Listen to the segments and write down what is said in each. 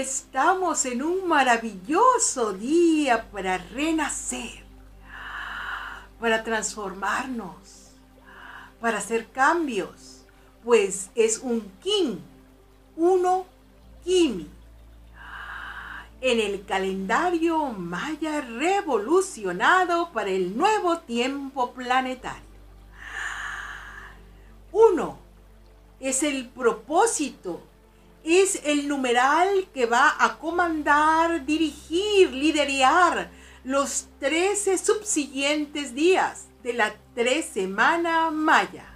estamos en un maravilloso día para renacer, para transformarnos, para hacer cambios, pues es un kin, uno kimi, en el calendario maya revolucionado para el nuevo tiempo planetario. Uno es el propósito es el numeral que va a comandar, dirigir, liderar los 13 subsiguientes días de la tres semana maya.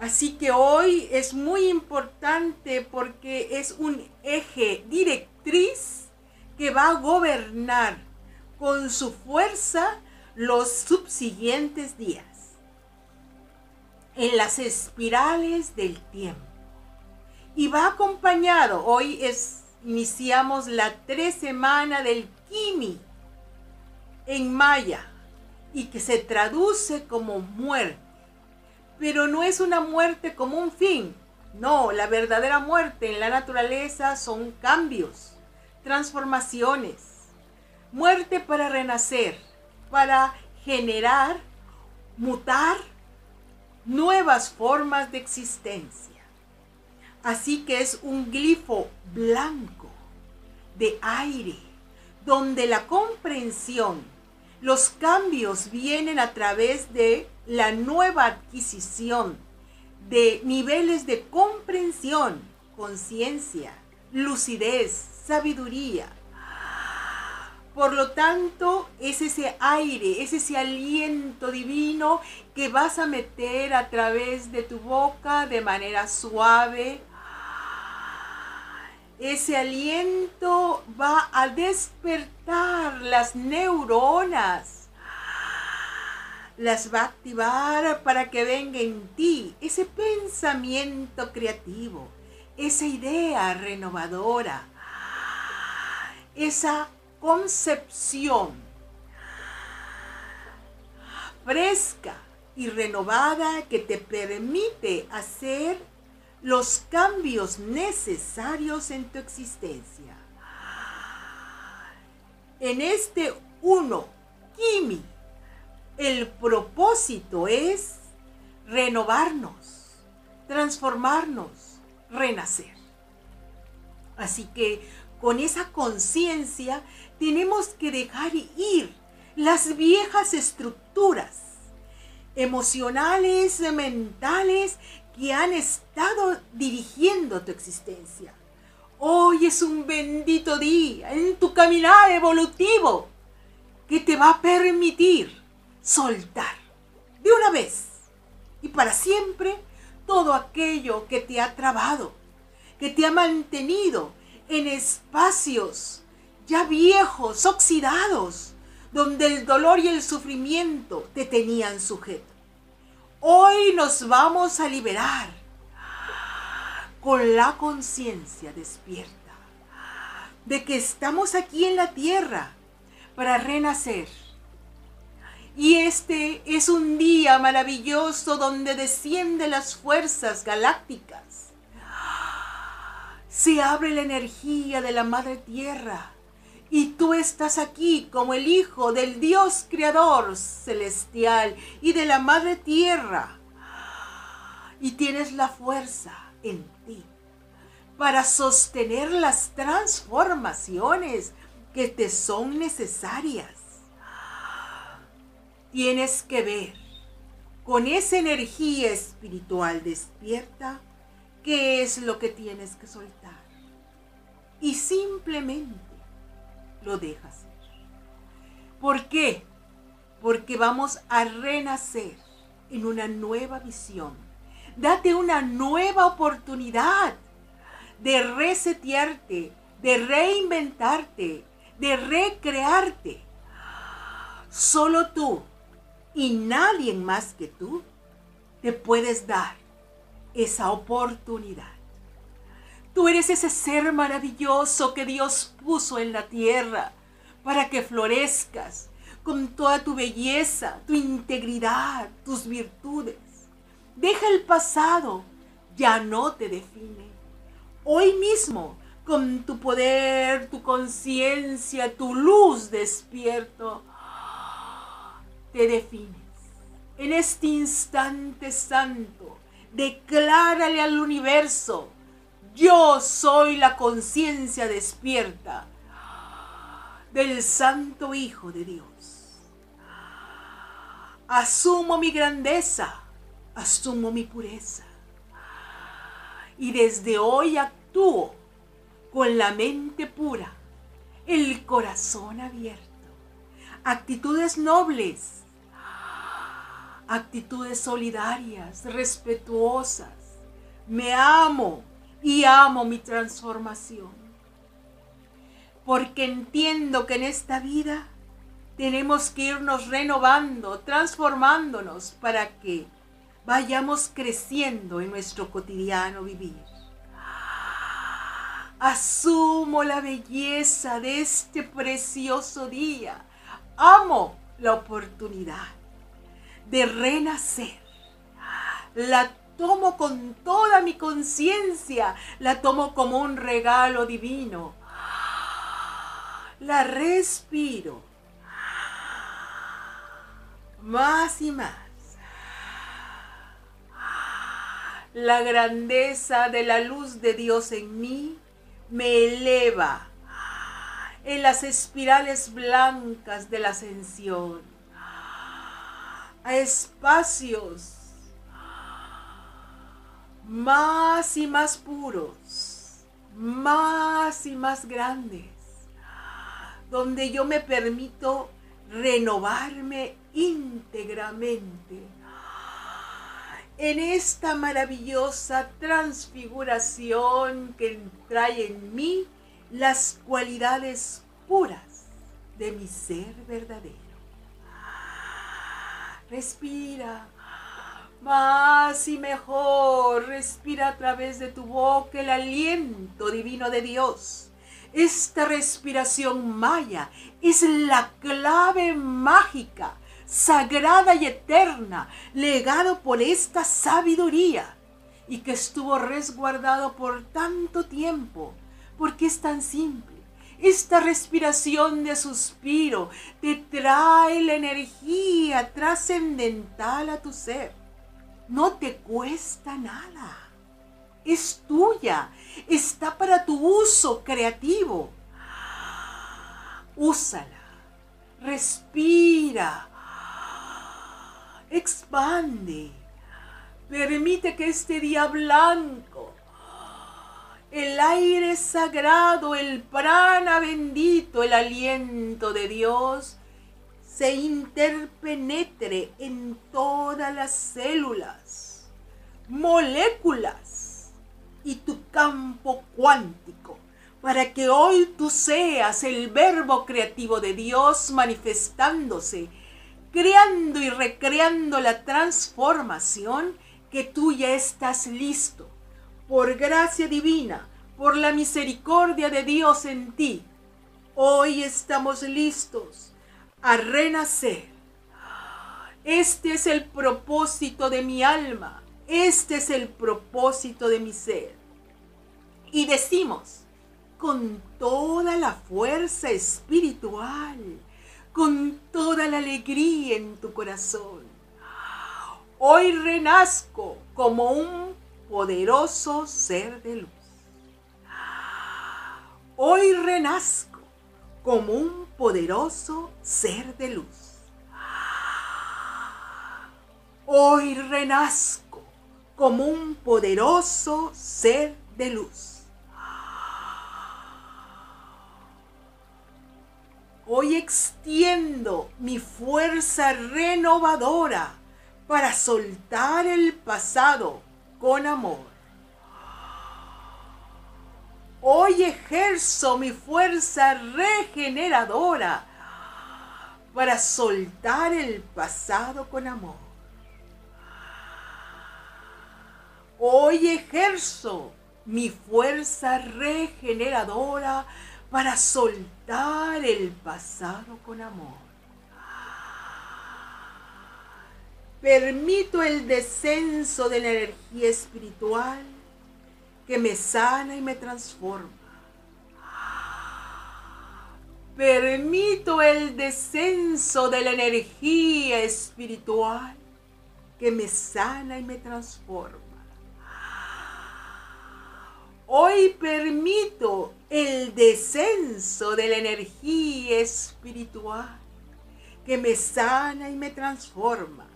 Así que hoy es muy importante porque es un eje directriz que va a gobernar con su fuerza los subsiguientes días en las espirales del tiempo y va acompañado. Hoy es, iniciamos la tres semana del Kimi en maya y que se traduce como muerte. Pero no es una muerte como un fin. No, la verdadera muerte en la naturaleza son cambios, transformaciones. Muerte para renacer, para generar, mutar nuevas formas de existencia. Así que es un glifo blanco de aire, donde la comprensión, los cambios vienen a través de la nueva adquisición de niveles de comprensión, conciencia, lucidez, sabiduría. Por lo tanto, es ese aire, es ese aliento divino que vas a meter a través de tu boca de manera suave, ese aliento va a despertar las neuronas. Las va a activar para que venga en ti ese pensamiento creativo, esa idea renovadora, esa concepción fresca y renovada que te permite hacer los cambios necesarios en tu existencia. En este uno, Kimi, el propósito es renovarnos, transformarnos, renacer. Así que con esa conciencia tenemos que dejar ir las viejas estructuras emocionales, mentales que han estado dirigiendo tu existencia. Hoy es un bendito día en tu caminar evolutivo que te va a permitir soltar de una vez y para siempre todo aquello que te ha trabado, que te ha mantenido en espacios ya viejos, oxidados, donde el dolor y el sufrimiento te tenían sujeto. Hoy nos vamos a liberar con la conciencia despierta de que estamos aquí en la tierra para renacer. Y este es un día maravilloso donde descienden las fuerzas galácticas. Se abre la energía de la Madre Tierra y tú estás aquí como el Hijo del Dios Creador Celestial y de la Madre Tierra. Y tienes la fuerza en ti para sostener las transformaciones que te son necesarias. Tienes que ver con esa energía espiritual despierta qué es lo que tienes que soltar. Y simplemente lo dejas ¿Por qué? Porque vamos a renacer en una nueva visión. Date una nueva oportunidad de resetearte, de reinventarte, de recrearte. Solo tú y nadie más que tú te puedes dar esa oportunidad. Tú eres ese ser maravilloso que Dios puso en la tierra para que florezcas con toda tu belleza, tu integridad, tus virtudes. Deja el pasado, ya no te define. Hoy mismo con tu poder, tu conciencia, tu luz despierto, te defines. En este instante santo, declárale al universo, yo soy la conciencia despierta del Santo Hijo de Dios. Asumo mi grandeza, asumo mi pureza. Y desde hoy actúo con la mente pura, el corazón abierto, actitudes nobles, actitudes solidarias, respetuosas. Me amo y amo mi transformación. Porque entiendo que en esta vida tenemos que irnos renovando, transformándonos para que vayamos creciendo en nuestro cotidiano vivir. Asumo la belleza de este precioso día. Amo la oportunidad de renacer. La tomo con toda mi conciencia. La tomo como un regalo divino. La respiro. Más y más. La grandeza de la luz de Dios en mí me eleva en las espirales blancas de la ascensión, a espacios más y más puros, más y más grandes, donde yo me permito renovarme íntegramente en esta maravillosa transfiguración que trae en mí las cualidades puras de mi ser verdadero. Respira más y mejor. Respira a través de tu boca el aliento divino de Dios. Esta respiración maya es la clave mágica sagrada y eterna, legado por esta sabiduría y que estuvo resguardado por tanto tiempo, porque es tan simple. Esta respiración de suspiro te trae la energía trascendental a tu ser. No te cuesta nada. Es tuya. Está para tu uso creativo. Úsala. Respira expande. Permite que este día blanco, el aire sagrado, el prana bendito, el aliento de Dios, se interpenetre en todas las células, moléculas y tu campo cuántico, para que hoy tú seas el verbo creativo de Dios manifestándose creando y recreando la transformación que tú ya estás listo. Por gracia divina, por la misericordia de Dios en ti, hoy estamos listos a renacer. Este es el propósito de mi alma, este es el propósito de mi ser. Y decimos con toda la fuerza espiritual, con toda la alegría en tu corazón. Hoy renazco como un poderoso ser de luz. Hoy renazco como un poderoso ser de luz. Hoy renazco como un poderoso ser de luz. Hoy extiendo mi fuerza renovadora para soltar el pasado con amor. Hoy ejerzo mi fuerza regeneradora para soltar el pasado con amor. Hoy ejerzo mi fuerza regeneradora para soltar el pasado con amor. Permito el descenso de la energía espiritual que me sana y me transforma. Permito el descenso de la energía espiritual que me sana y me transforma. Hoy permito el descenso de la energía espiritual que me sana y me transforma.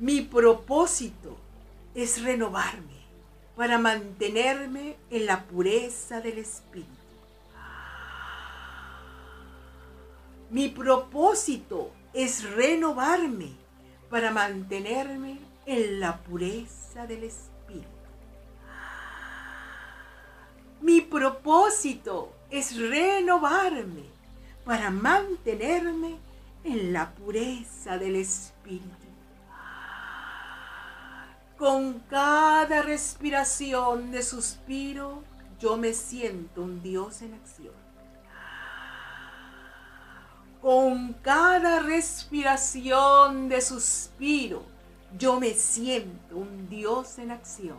Mi propósito es renovarme para mantenerme en la pureza del espíritu. Mi propósito es renovarme para mantenerme en la pureza del espíritu. Mi propósito es renovarme para mantenerme en la pureza del espíritu. Con cada respiración de suspiro, yo me siento un Dios en acción. Con cada respiración de suspiro, yo me siento un Dios en acción.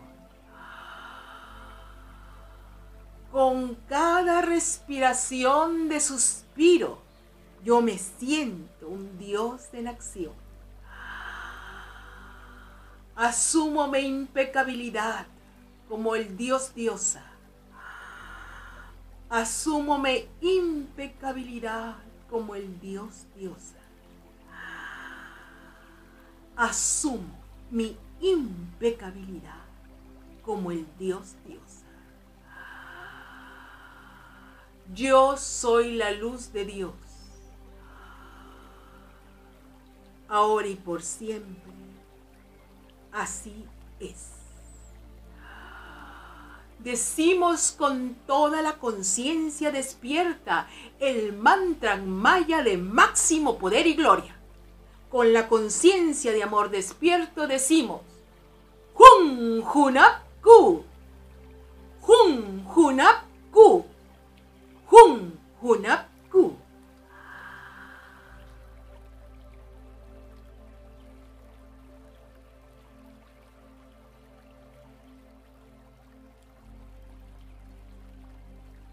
Con cada respiración de suspiro, yo me siento un Dios en acción. Asumo mi impecabilidad como el Dios diosa. Asumo mi impecabilidad como el Dios diosa. Asumo mi impecabilidad como el Dios diosa. Yo soy la luz de Dios, ahora y por siempre. Así es. Decimos con toda la conciencia despierta el mantra maya de máximo poder y gloria. Con la conciencia de amor despierto decimos Jun Junap Ku. Jun Junap Ku. Jun Junap